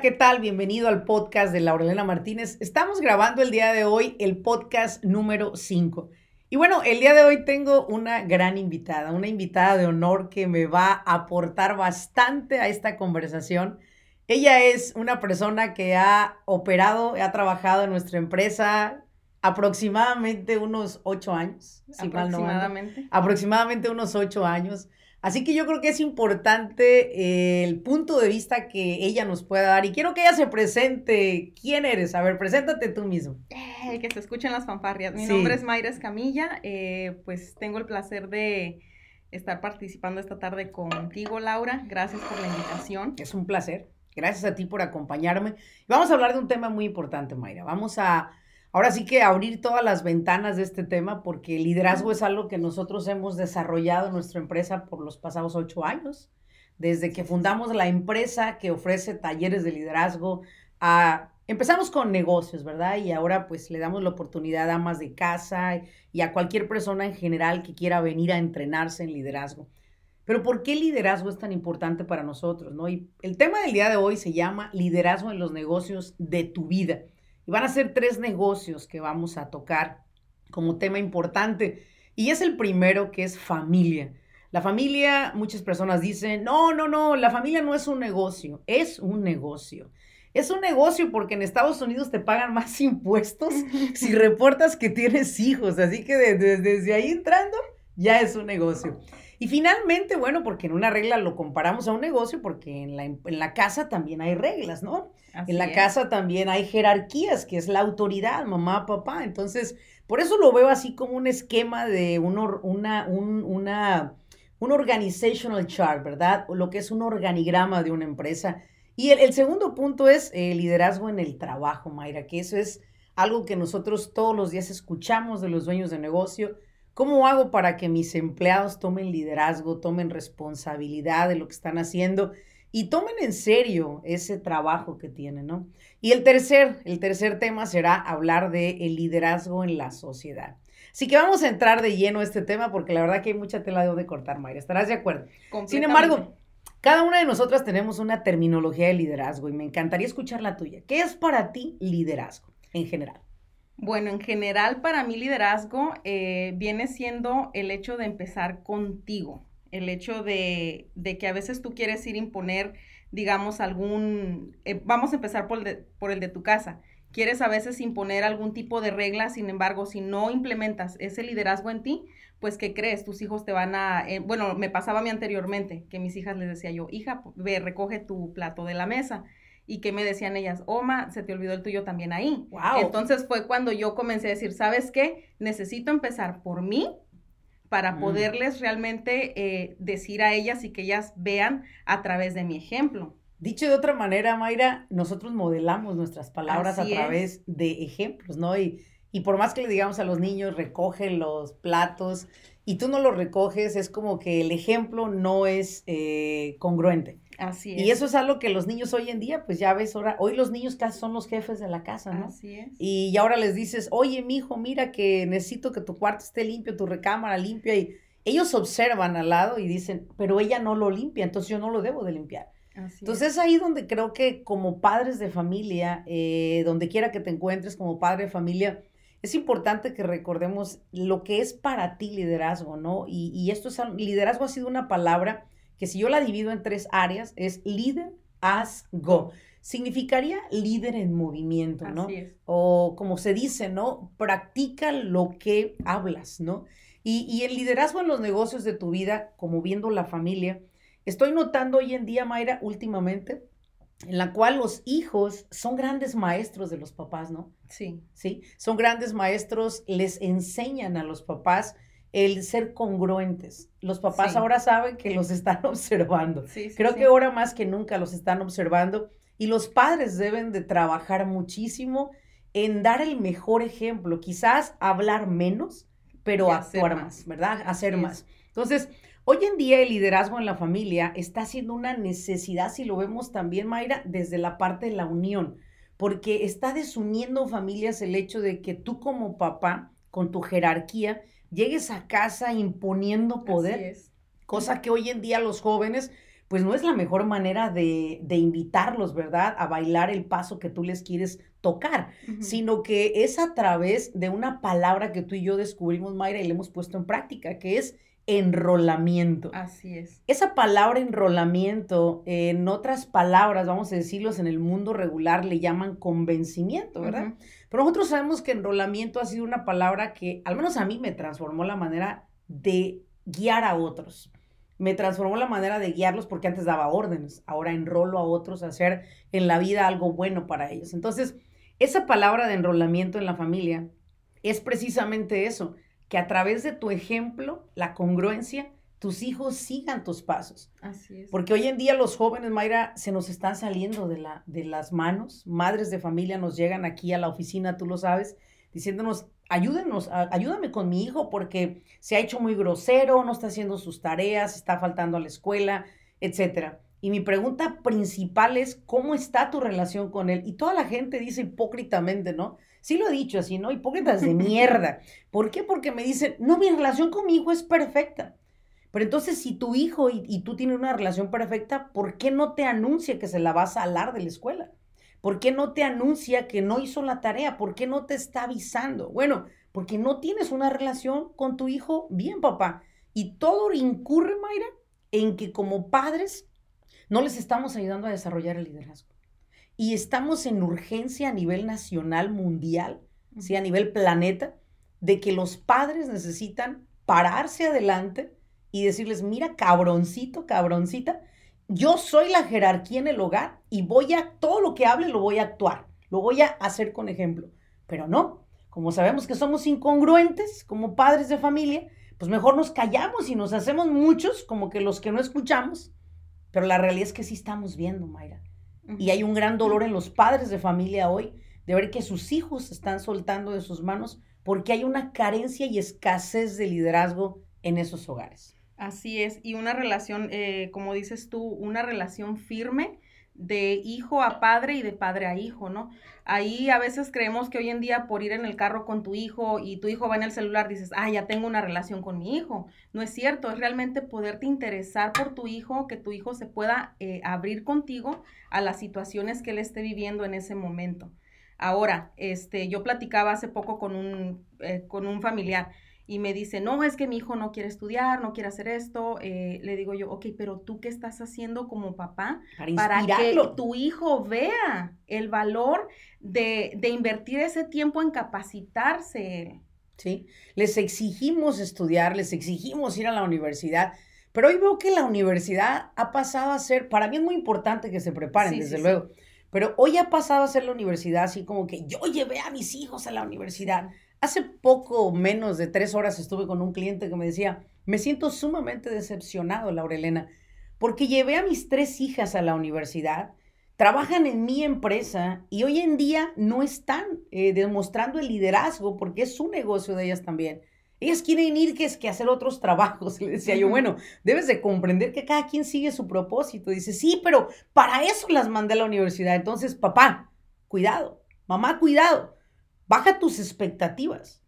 ¿Qué tal? Bienvenido al podcast de Laurelena Martínez. Estamos grabando el día de hoy el podcast número 5. Y bueno, el día de hoy tengo una gran invitada, una invitada de honor que me va a aportar bastante a esta conversación. Ella es una persona que ha operado, ha trabajado en nuestra empresa aproximadamente unos ocho años. aproximadamente. aproximadamente unos ocho años. Así que yo creo que es importante eh, el punto de vista que ella nos pueda dar y quiero que ella se presente. ¿Quién eres? A ver, preséntate tú mismo. Eh, que se escuchen las fanfarrias. Mi nombre es Mayra Escamilla. Eh, pues tengo el placer de estar participando esta tarde contigo, Laura. Gracias por la invitación. Es un placer. Gracias a ti por acompañarme. Vamos a hablar de un tema muy importante, Mayra. Vamos a ahora sí que abrir todas las ventanas de este tema porque el liderazgo es algo que nosotros hemos desarrollado en nuestra empresa por los pasados ocho años. Desde que fundamos la empresa que ofrece talleres de liderazgo, a, empezamos con negocios, ¿verdad? Y ahora pues le damos la oportunidad a amas de casa y a cualquier persona en general que quiera venir a entrenarse en liderazgo. Pero ¿por qué liderazgo es tan importante para nosotros? ¿no? Y el tema del día de hoy se llama liderazgo en los negocios de tu vida. Y van a ser tres negocios que vamos a tocar como tema importante. Y es el primero que es familia. La familia, muchas personas dicen, no, no, no, la familia no es un negocio, es un negocio. Es un negocio porque en Estados Unidos te pagan más impuestos si reportas que tienes hijos. Así que desde, desde ahí entrando, ya es un negocio. Y finalmente, bueno, porque en una regla lo comparamos a un negocio, porque en la, en la casa también hay reglas, ¿no? en la casa también hay jerarquías, que es la autoridad, mamá, papá. Entonces, por eso lo veo así como un esquema de un, una, un, una, un organizational chart, ¿verdad? Lo que es un organigrama de una empresa. Y el, el segundo punto es el liderazgo en el trabajo, Mayra, que eso es algo que nosotros todos los días escuchamos de los dueños de negocio ¿Cómo hago para que mis empleados tomen liderazgo, tomen responsabilidad de lo que están haciendo y tomen en serio ese trabajo que tienen, ¿no? Y el tercer, el tercer tema será hablar de el liderazgo en la sociedad. Así que vamos a entrar de lleno a este tema porque la verdad que hay mucha tela de cortar, Mayra. ¿Estarás de acuerdo? Sin embargo, cada una de nosotras tenemos una terminología de liderazgo y me encantaría escuchar la tuya. ¿Qué es para ti liderazgo en general? Bueno, en general para mí liderazgo eh, viene siendo el hecho de empezar contigo, el hecho de, que a veces tú quieres ir a imponer, digamos, algún, eh, vamos a empezar por el, de, por el de tu casa, quieres a veces imponer algún tipo de regla, sin embargo, si no implementas ese liderazgo en ti, pues ¿qué crees? Tus hijos te van a, eh, bueno, me pasaba a mí anteriormente, que mis hijas les decía yo, hija, ve, recoge tu plato de la mesa y que me decían ellas, Oma, se te olvidó el tuyo también ahí. Wow. Entonces fue cuando yo comencé a decir, ¿sabes qué? Necesito empezar por mí para mm. poderles realmente eh, decir a ellas y que ellas vean a través de mi ejemplo. Dicho de otra manera, Mayra, nosotros modelamos nuestras palabras a través de ejemplos, ¿no? Y, y por más que le digamos a los niños, recoge los platos y tú no los recoges, es como que el ejemplo no es eh, congruente. Así es. Y eso es algo que los niños hoy en día, pues ya ves, ahora, hoy los niños casi son los jefes de la casa, ¿no? Así es. Y ahora les dices, oye, mi hijo, mira que necesito que tu cuarto esté limpio, tu recámara limpia. Y ellos observan al lado y dicen, pero ella no lo limpia, entonces yo no lo debo de limpiar. Así entonces es ahí donde creo que como padres de familia, eh, donde quiera que te encuentres como padre de familia, es importante que recordemos lo que es para ti liderazgo, ¿no? Y, y esto es, liderazgo ha sido una palabra que si yo la divido en tres áreas, es líder, as, go. Significaría líder en movimiento, ¿no? O como se dice, ¿no? Practica lo que hablas, ¿no? Y, y el liderazgo en los negocios de tu vida, como viendo la familia, estoy notando hoy en día, Mayra, últimamente, en la cual los hijos son grandes maestros de los papás, ¿no? Sí. Sí, son grandes maestros, les enseñan a los papás el ser congruentes. Los papás ahora saben que los están observando. Creo que ahora más que nunca los están observando y los padres deben de trabajar muchísimo en dar el mejor ejemplo, quizás hablar menos, pero actuar más. ¿verdad? Hacer más. Entonces, hoy en día el liderazgo en la familia está siendo una necesidad, si lo vemos también, Mayra, desde la parte de la unión, porque está desuniendo familias el hecho de que tú como papá, con tu jerarquía, llegues a casa imponiendo poder, cosa que hoy en día los jóvenes pues no es la mejor manera de, invitarlos, ¿verdad? A bailar el paso que tú les quieres tocar, sino que es a través de una palabra que tú y yo descubrimos, Mayra, y le hemos puesto en práctica, que es enrolamiento. Así es. Esa palabra enrolamiento, en otras palabras, vamos a decirlos, en el mundo regular le llaman convencimiento, ¿verdad? Pero nosotros sabemos que enrolamiento ha sido una palabra que, al menos a mí, me transformó la manera de guiar a otros me transformó la manera de guiarlos porque antes daba órdenes, ahora enrolo a otros a hacer en la vida algo bueno para ellos. Entonces, esa palabra de enrolamiento en la familia es precisamente eso, que a través de tu ejemplo, la congruencia, tus hijos sigan tus pasos. Así es. Porque hoy en día los jóvenes, Mayra, se nos están saliendo de, la, de las manos. Madres de familia nos llegan aquí a la oficina, tú lo sabes, diciéndonos, ayúdenos, ayúdame con mi hijo porque se ha hecho muy grosero, no está haciendo sus tareas, está faltando a la escuela, etcétera. Y mi pregunta principal es, ¿cómo está tu relación con él? Y toda la gente dice hipócritamente, ¿no? Sí lo he dicho así, ¿no? Hipócritas de mierda. ¿Por qué? Porque me dicen, no, mi relación con mi hijo es perfecta. Pero entonces, si tu hijo y, y tú tienes una relación perfecta, ¿por qué no te anuncia que se la vas a alar de la escuela? ¿Por qué no te anuncia que no hizo la tarea? ¿Por qué no te está avisando? Bueno, porque no tienes una relación con tu hijo bien, papá. Y todo incurre, Mayra, en que como padres no les estamos ayudando a desarrollar el liderazgo. Y estamos en urgencia a nivel nacional, mundial, ¿sí? a nivel planeta, de que los padres necesitan pararse adelante y decirles, mira, cabroncito, cabroncita, yo soy la jerarquía en el hogar y voy a, todo lo que hable lo voy a actuar, lo voy a hacer con ejemplo. Pero no, como sabemos que somos incongruentes como padres de familia, pues mejor nos callamos y nos hacemos muchos como que los que no escuchamos. Pero la realidad es que sí estamos viendo, Mayra. Y hay un gran dolor en los padres de familia hoy de ver que sus hijos se están soltando de sus manos porque hay una carencia y escasez de liderazgo en esos hogares. Así es, y una relación, eh, como dices tú, una relación firme de hijo a padre y de padre a hijo, ¿no? Ahí a veces creemos que hoy en día por ir en el carro con tu hijo y tu hijo va en el celular, dices, ah, ya tengo una relación con mi hijo. No es cierto, es realmente poderte interesar por tu hijo, que tu hijo se pueda eh, abrir contigo a las situaciones que él esté viviendo en ese momento. Ahora, este, yo platicaba hace poco con un, eh, con un familiar y me dice, no, es que mi hijo no quiere estudiar, no quiere hacer esto, eh, le digo yo, ok, pero tú qué estás haciendo como papá para, que tu hijo vea el valor de, de invertir ese tiempo en capacitarse. Sí, les exigimos estudiar, les exigimos ir a la universidad, pero hoy veo que la universidad ha pasado a ser, para mí es muy importante que se preparen, desde luego, pero hoy ha pasado a ser la universidad así como que yo llevé a mis hijos a la universidad. Hace poco menos de tres horas estuve con un cliente que me decía, me siento sumamente decepcionado, Laurelena, porque llevé a mis tres hijas a la universidad, trabajan en mi empresa y hoy en día no están eh, demostrando el liderazgo porque es su negocio de ellas también. Ellas quieren ir que es que hacer otros trabajos. Le decía yo, bueno, debes de comprender que cada quien sigue su propósito. Dice, sí, pero para eso las mandé a la universidad. Entonces, papá, cuidado. Mamá, cuidado Baja tus expectativas.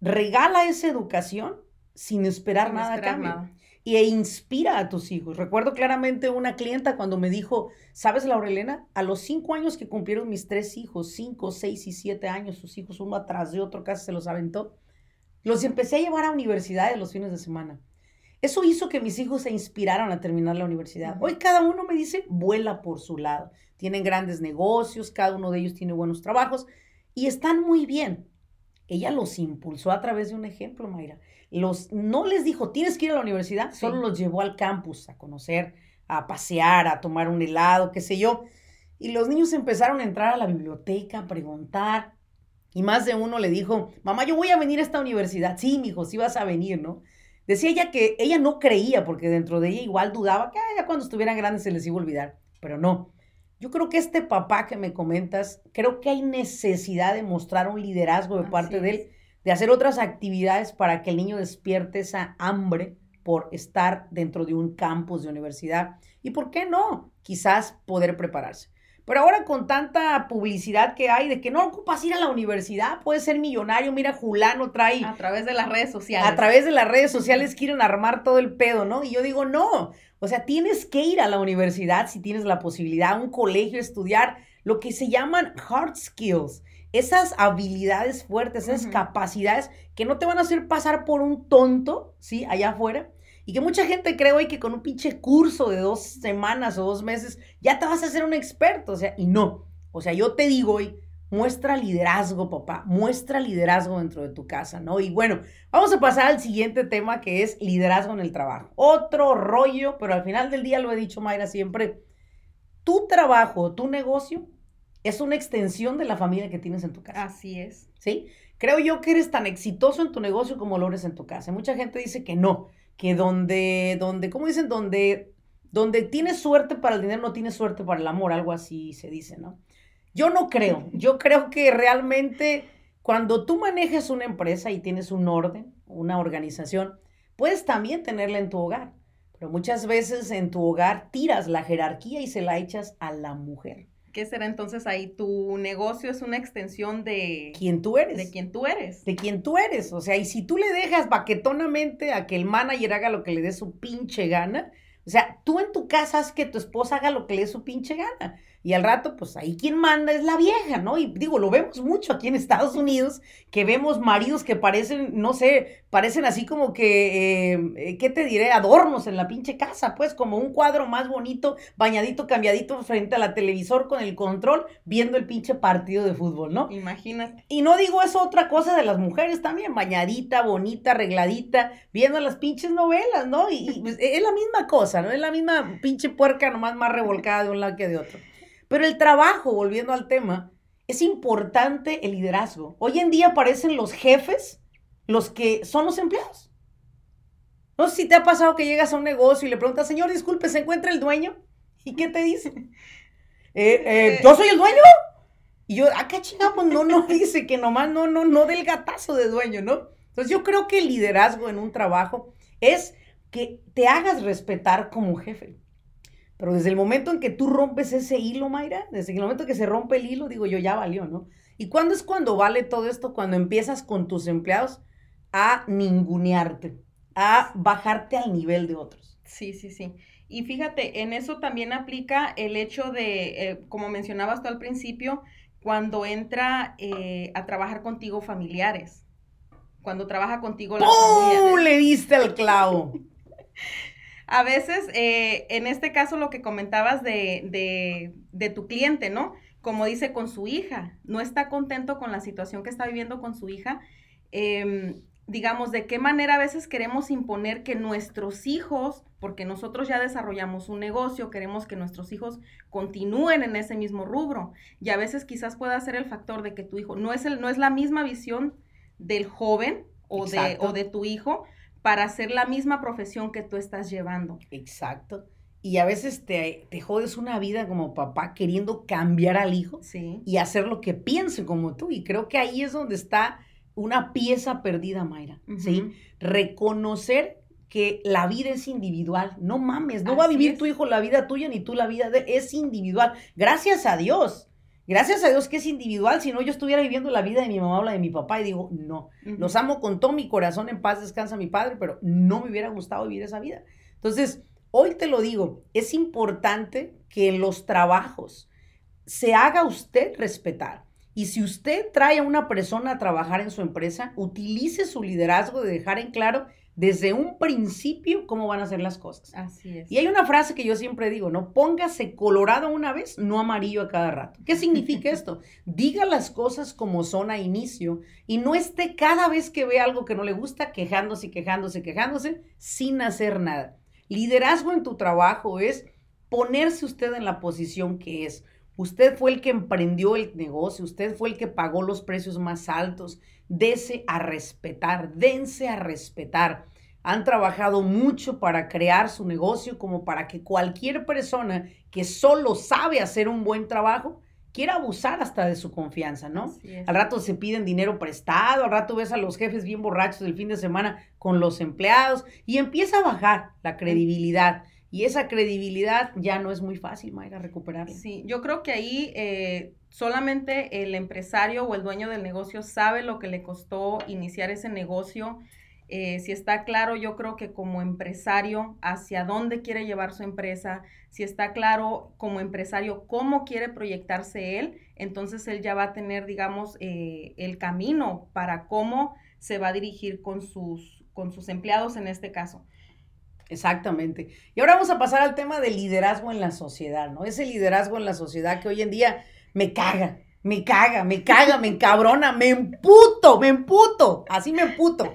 Regala esa educación sin esperar nada a cambio. Y e inspira a tus hijos. Recuerdo claramente una clienta cuando me dijo, ¿sabes, Laurelena? A los cinco años que cumplieron mis tres hijos, cinco, seis y siete años, sus hijos uno atrás de otro, casi se los aventó, los empecé a llevar a universidades los fines de semana. Eso hizo que mis hijos se inspiraran a terminar la universidad. Hoy cada uno me dice, vuela por su lado. Tienen grandes negocios, cada uno de ellos tiene buenos trabajos y están muy bien. Ella los impulsó a través de un ejemplo, Mayra. Los, no les dijo, tienes que ir a la universidad, solo los llevó al campus a conocer, a pasear, a tomar un helado, qué sé yo. Y los niños empezaron a entrar a la biblioteca, a preguntar. Y más de uno le dijo, mamá, yo voy a venir a esta universidad. Sí, mijo, sí vas a venir, ¿no? Decía ella que ella no creía, porque dentro de ella igual dudaba que ya cuando estuvieran grandes se les iba a olvidar. Pero no. Yo creo que este papá que me comentas, creo que hay necesidad de mostrar un liderazgo de parte de él, de hacer otras actividades para que el niño despierte esa hambre por estar dentro de un campus de universidad. ¿Y por qué no? Quizás poder prepararse. Pero ahora con tanta publicidad que hay de que no ocupas ir a la universidad, puedes ser millonario, mira, Julano trae... A través de las redes sociales. A través de las redes sociales quieren armar todo el pedo, ¿no? Y yo digo, no, o sea, tienes que ir a la universidad si tienes la posibilidad, a un colegio, estudiar lo que se llaman hard skills, esas habilidades fuertes, esas capacidades que no te van a hacer pasar por un tonto, ¿sí? Allá afuera, y que mucha gente cree hoy que con un pinche curso de dos semanas o dos meses ya te vas a hacer un experto. O sea, y no. O sea, yo te digo hoy, muestra liderazgo, papá. Muestra liderazgo dentro de tu casa, ¿no? Y bueno, vamos a pasar al siguiente tema que es liderazgo en el trabajo. Otro rollo, pero al final del día lo he dicho, Mayra, siempre. Tu trabajo, tu negocio es una extensión de la familia que tienes en tu casa. Así es. ¿Sí? Creo yo que eres tan exitoso en tu negocio como lo eres en tu casa. Mucha gente dice que no que donde, donde, ¿cómo dicen? Donde, donde tienes suerte para el dinero, no tienes suerte para el amor, algo así se dice, ¿no? Yo no creo, yo creo que realmente cuando tú manejas una empresa y tienes un orden, una organización, puedes también tenerla en tu hogar, pero muchas veces en tu hogar tiras la jerarquía y se la echas a la mujer. ¿Qué será entonces ahí? Tu negocio es una extensión de... Quien tú eres. De quien tú eres. De quien tú eres. O sea, y si tú le dejas baquetonamente a que el manager haga lo que le dé su pinche gana, o sea, tú en tu casa haz que tu esposa haga lo que le dé su pinche gana. Y al rato, pues ahí quien manda es la vieja, ¿no? Y digo, lo vemos mucho aquí en Estados Unidos, que vemos maridos que parecen, no sé, parecen así como que, eh, ¿qué te diré? Adornos en la pinche casa, pues como un cuadro más bonito, bañadito, cambiadito frente a la televisor con el control, viendo el pinche partido de fútbol, ¿no? Imagínate. Y no digo eso otra cosa de las mujeres también, bañadita, bonita, arregladita, viendo las pinches novelas, ¿no? Y, y pues, es la misma cosa, ¿no? Es la misma pinche puerca, nomás más revolcada de un lado que de otro. Pero el trabajo, volviendo al tema, es importante el liderazgo. Hoy en día aparecen los jefes, los que son los empleados. No sé si te ha pasado que llegas a un negocio y le preguntas, señor, disculpe, ¿se encuentra el dueño? ¿Y qué te dice? Eh, eh, ¿Yo soy el dueño? Y yo, acá ah, chingamos, no, no dice que nomás no, no, no del gatazo de dueño, ¿no? Entonces yo creo que el liderazgo en un trabajo es que te hagas respetar como jefe. Pero desde el momento en que tú rompes ese hilo, Mayra, desde el momento que se rompe el hilo, digo yo, ya valió, ¿no? ¿Y cuándo es cuando vale todo esto? Cuando empiezas con tus empleados a ningunearte, a bajarte al nivel de otros. Sí, sí, sí. Y fíjate, en eso también aplica el hecho de, eh, como mencionabas tú al principio, cuando entra eh, a trabajar contigo familiares. Cuando trabaja contigo la ¡Oh! Le diste el clavo. A veces, eh, en este caso, lo que comentabas de, de, tu cliente, ¿no? Como dice con su hija, no está contento con la situación que está viviendo con su hija. Em, digamos, de qué manera a veces queremos imponer que nuestros hijos, porque nosotros ya desarrollamos un negocio, queremos que nuestros hijos continúen en ese mismo rubro. Y a veces quizás pueda ser el factor de que tu hijo no es, el, no es la misma visión del joven o, de, o de tu hijo, para hacer la misma profesión que tú estás llevando. Exacto. Y a veces te, te jodes una vida como papá queriendo cambiar al hijo y hacer lo que piense como tú. Y creo que ahí es donde está una pieza perdida, Mayra. ¿sí? Reconocer que la vida es individual. No mames, no va a vivir tu hijo la vida tuya ni tú la vida de es individual. Gracias a Dios. Gracias a Dios que es individual, si no yo estuviera viviendo la vida de mi mamá o la de mi papá y digo, no, los amo con todo mi corazón, en paz descansa mi padre, pero no me hubiera gustado vivir esa vida. Entonces, hoy te lo digo, es importante que en los trabajos se haga usted respetar. Y si usted trae a una persona a trabajar en su empresa, utilice su liderazgo de dejar en claro desde un principio cómo van a ser las cosas. Así es. Y hay una frase que yo siempre digo, ¿no? Póngase colorado una vez, no amarillo a cada rato. ¿Qué significa esto? Diga las cosas como son a inicio y no esté cada vez que ve algo que no le gusta quejándose, quejándose, quejándose sin hacer nada. Liderazgo en tu trabajo es ponerse usted en la posición que es. Usted fue el que emprendió el negocio, usted fue el que pagó los precios más altos. Dese a respetar, dense a respetar. Han trabajado mucho para crear su negocio como para que cualquier persona que solo sabe hacer un buen trabajo quiera abusar hasta de su confianza, ¿no? Al rato se piden dinero prestado, al rato ves a los jefes bien borrachos del fin de semana con los empleados y empieza a bajar la credibilidad. Y esa credibilidad ya no es muy fácil, Mayra, recuperarla. Sí, yo creo que ahí eh, solamente el empresario o el dueño del negocio sabe lo que le costó iniciar ese negocio. Eh, si está claro, yo creo que como empresario, hacia dónde quiere llevar su empresa, si está claro como empresario cómo quiere proyectarse él, entonces él ya va a tener, digamos, eh, el camino para cómo se va a dirigir con sus, con sus empleados en este caso. Exactamente. Y ahora vamos a pasar al tema del liderazgo en la sociedad, ¿no? Ese liderazgo en la sociedad que hoy en día me caga, me caga, me caga, me encabrona, me emputo, me emputo, así me emputo.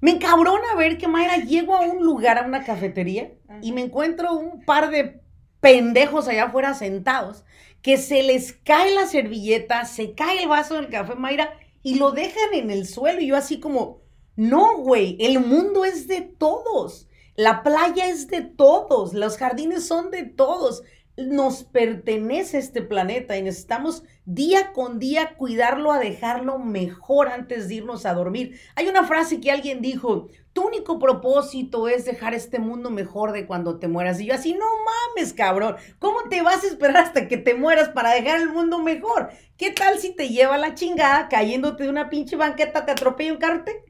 Me encabrona ver que Mayra llego a un lugar, a una cafetería, y me encuentro un par de pendejos allá afuera sentados, que se les cae la servilleta, se cae el vaso del café, Mayra, y lo dejan en el suelo. Y yo así como, no, güey, el mundo es de todos. La playa es de todos, los jardines son de todos. Nos pertenece este planeta y necesitamos día con día cuidarlo a dejarlo mejor antes de irnos a dormir. Hay una frase que alguien dijo, tu único propósito es dejar este mundo mejor de cuando te mueras. Y yo así, no mames, cabrón, ¿cómo te vas a esperar hasta que te mueras para dejar el mundo mejor? ¿Qué tal si te lleva la chingada cayéndote de una pinche banqueta, te atropella un carro, te,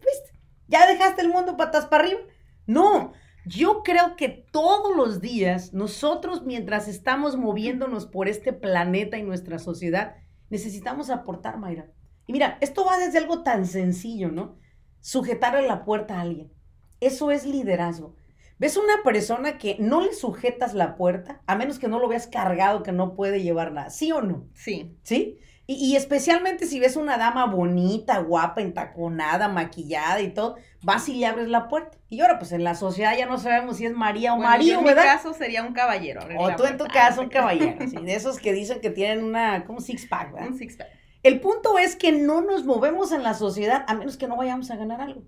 ¿Ya dejaste el mundo patas para arriba? No, yo creo que todos los días nosotros mientras estamos moviéndonos por este planeta y nuestra sociedad, necesitamos aportar, Mayra. Y mira, esto va desde algo tan sencillo, ¿no? Sujetarle la puerta a alguien. Eso es liderazgo. ¿Ves una persona que no le sujetas la puerta, a menos que no lo veas cargado, que no puede llevar nada? ¿Sí o no? Sí. ¿Sí? Y, especialmente si ves una dama bonita, guapa, entaconada, maquillada y todo, vas y le abres la puerta. Y ahora, pues en la sociedad ya no sabemos si es María o María, ¿verdad? En mi caso sería un caballero. O tú en tu caso un caballero, ¿sí? de esos que dicen que tienen una, como six pack, ¿verdad? Un six pack. El punto es que no nos movemos en la sociedad a menos que no vayamos a ganar algo.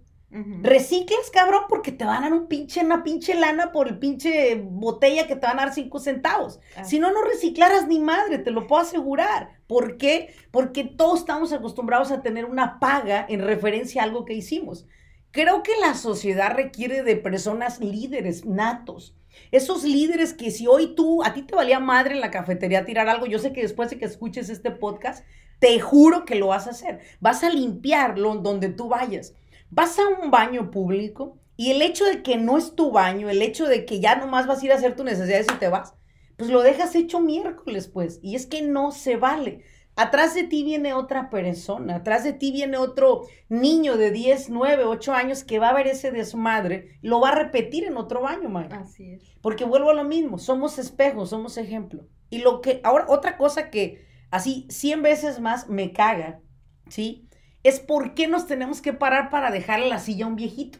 Reciclas, cabrón, porque te van a dar un pinche, una pinche lana por el pinche botella que te van a dar cinco centavos. Si no, no reciclaras ni madre, te lo puedo asegurar. ¿Por qué? Porque todos estamos acostumbrados a tener una paga en referencia a algo que hicimos. Creo que la sociedad requiere de personas líderes natos. Esos líderes que si hoy tú, a ti te valía madre en la cafetería tirar algo, yo sé que después de que escuches este podcast, te juro que lo vas a hacer. Vas a limpiarlo donde tú vayas vas a un baño público y el hecho de que no es tu baño, el hecho de que ya nomás vas a ir a hacer tus necesidades y te vas, pues lo dejas hecho miércoles, pues. Y es que no se vale. Atrás de ti viene otra persona, atrás de ti viene otro niño de 10, 9, 8 años que va a ver ese desmadre, lo va a repetir en otro baño, man. Así es. Porque vuelvo a lo mismo, somos espejos, somos ejemplo. Y lo que, ahora, otra cosa que así 100 veces más me caga, ¿sí? Es por qué nos tenemos que parar para dejarle la silla a un viejito.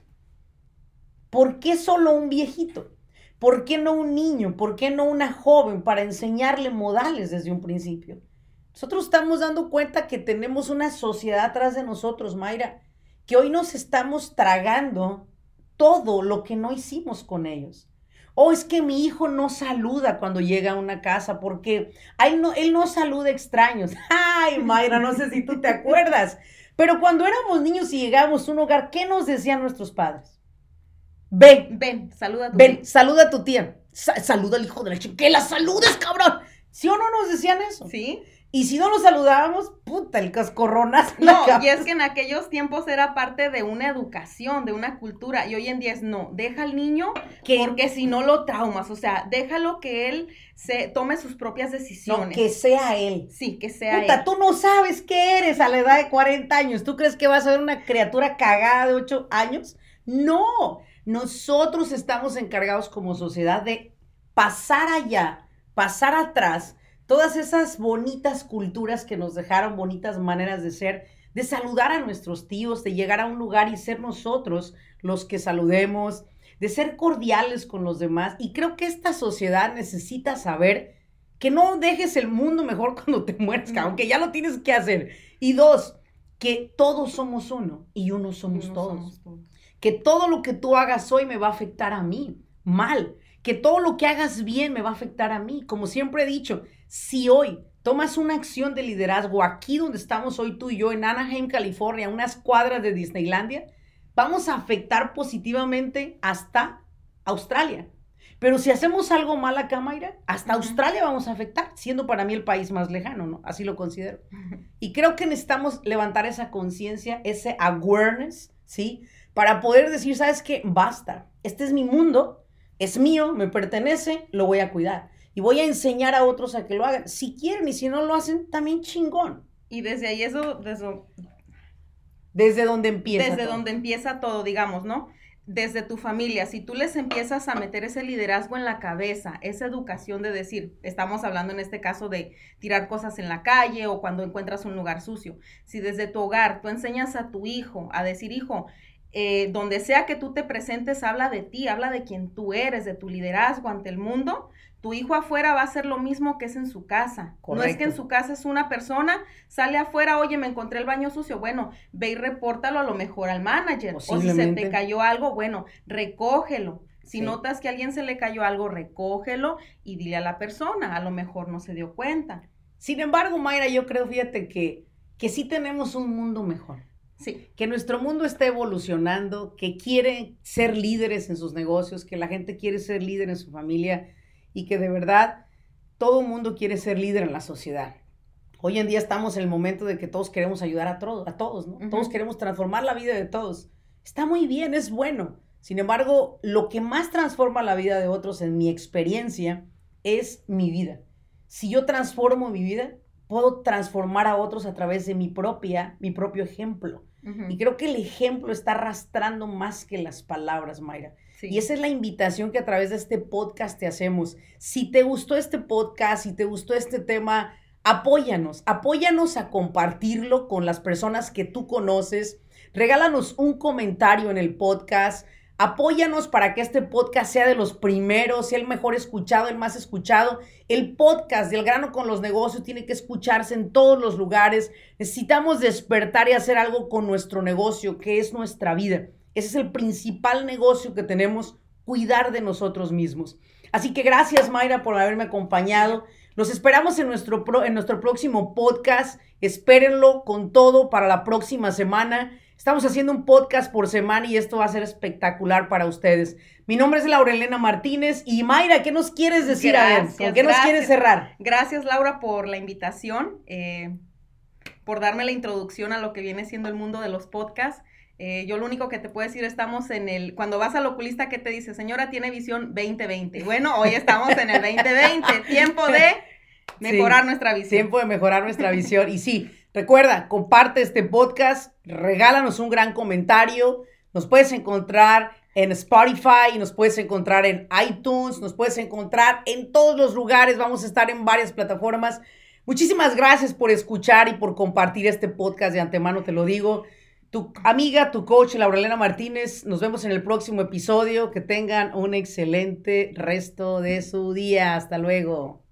¿Por qué solo un viejito? ¿Por qué no un niño? ¿Por qué no una joven para enseñarle modales desde un principio? Nosotros estamos dando cuenta que tenemos una sociedad atrás de nosotros, Mayra, que hoy nos estamos tragando todo lo que no hicimos con ellos. O oh, es que mi hijo no saluda cuando llega a una casa porque él no, él no saluda extraños. Ay, Mayra, no sé si tú te acuerdas. Pero cuando éramos niños y llegábamos a un hogar, ¿qué nos decían nuestros padres? Ven. Ven, saluda a tu ven, saluda a tu tía. saluda al hijo de la chica. ¡Que la saludes, cabrón! ¿Sí o no nos decían eso? Sí. Y si no lo saludábamos, puta, el cascorronas. No, y es que en aquellos tiempos era parte de una educación, de una cultura, y hoy en día es no, deja al niño que, porque si no lo traumas, o sea, déjalo que él se tome sus propias decisiones. No, que sea él. Sí, que sea puta, tú no sabes qué eres a la edad de 40 años. ¿Tú crees que vas a ver una criatura cagada de 8 años? No, nosotros estamos encargados como sociedad de pasar allá, pasar atrás todas esas bonitas culturas que nos dejaron, bonitas maneras de ser, de saludar a nuestros tíos, de llegar a un lugar y ser nosotros los que saludemos, de ser cordiales con los demás. Y creo que esta sociedad necesita saber que no dejes el mundo mejor cuando te mueres, aunque ya lo tienes que hacer. Y dos, que todos somos uno y uno somos, todos. Que todo lo que tú hagas hoy me va a afectar a mí mal. Que todo lo que hagas bien me va a afectar a mí. Como siempre he dicho, si hoy tomas una acción de liderazgo aquí donde estamos hoy tú y yo, en Anaheim, California, unas cuadras de Disneylandia, vamos a afectar positivamente hasta Australia. Pero si hacemos algo mal acá, Mayra, hasta Australia vamos a afectar, siendo para mí el país más lejano, ¿no? Así lo considero. Y creo que necesitamos levantar esa conciencia, ese awareness, ¿sí? Para poder decir, ¿sabes qué? Basta. Este es mi mundo, es mío, me pertenece, lo voy a cuidar. Y voy a enseñar a otros a que lo hagan. Si quieren y si no lo hacen, también chingón. Y desde ahí eso, desde, desde donde empieza. Desde donde empieza todo, digamos, ¿no? desde tu familia, si tú les empiezas a meter ese liderazgo en la cabeza, esa educación de decir, estamos hablando en este caso de tirar cosas en la calle o cuando encuentras un lugar sucio, si desde tu hogar tú enseñas a tu hijo a decir, hijo, eh, donde sea que tú te presentes, habla de ti, habla de quien tú eres, de tu liderazgo ante el mundo, tu hijo afuera va a hacer lo mismo que es en su casa. No es que en su casa es una persona, sale afuera, oye, me encontré el baño sucio. Bueno, ve y repórtalo a lo mejor al manager. O si se te cayó algo, bueno, recógelo. Si notas que a alguien se le cayó algo, recógelo y dile a la persona. A lo mejor no se dio cuenta. Sin embargo, Mayra, yo creo, fíjate que, que sí tenemos un mundo mejor. Sí. Que nuestro mundo está evolucionando, que quiere ser líderes en sus negocios, que la gente quiere ser líder en su familia y que de verdad todo el mundo quiere ser líder en la sociedad. Hoy en día estamos en el momento de que todos queremos ayudar a, todos, a todos, ¿no? Todos queremos transformar la vida de todos. Está muy bien, es bueno. Sin embargo, lo que más transforma la vida de otros, en mi experiencia, es mi vida. Si yo transformo mi vida, puedo transformar a otros a través de mi propia, mi propio ejemplo. Y creo que el ejemplo está arrastrando más que las palabras, Mayra. Y esa es la invitación que a través de este podcast te hacemos. Si te gustó este podcast, si te gustó este tema, apóyanos, apóyanos a compartirlo con las personas que tú conoces. Regálanos un comentario en el podcast. Apóyanos para que este podcast sea de los primeros, sea el mejor escuchado, el más escuchado. El podcast del grano con los negocios tiene que escucharse en todos los lugares. Necesitamos despertar y hacer algo con nuestro negocio, que es nuestra vida. Ese es el principal negocio que tenemos, cuidar de nosotros mismos. Así que gracias Mayra por haberme acompañado. Nos esperamos en nuestro, en nuestro próximo podcast. Espérenlo con todo para la próxima semana. Estamos haciendo un podcast por semana y esto va a ser espectacular para ustedes. Mi nombre es Laurelena Martínez y Mayra, ¿qué nos quieres decir a ver? ¿Con qué nos quieres cerrar? Gracias Laura por la invitación, eh, por darme la introducción a lo que viene siendo el mundo de los podcasts. Eh, yo lo único que te puedo decir, estamos en el, cuando vas al oculista, ¿qué te dice? Señora, tiene visión 2020. Bueno, hoy estamos en el 2020, tiempo de mejorar nuestra visión. Tiempo de mejorar nuestra visión. Y sí, recuerda, comparte este podcast, regálanos un gran comentario, nos puedes encontrar en Spotify, nos puedes encontrar en iTunes, nos puedes encontrar en todos los lugares, vamos a estar en varias plataformas. Muchísimas gracias por escuchar y por compartir este podcast de antemano, te lo digo tu amiga, tu coach, Laurelena Martínez. Nos vemos en el próximo episodio. Que tengan un excelente resto de su día. Hasta luego.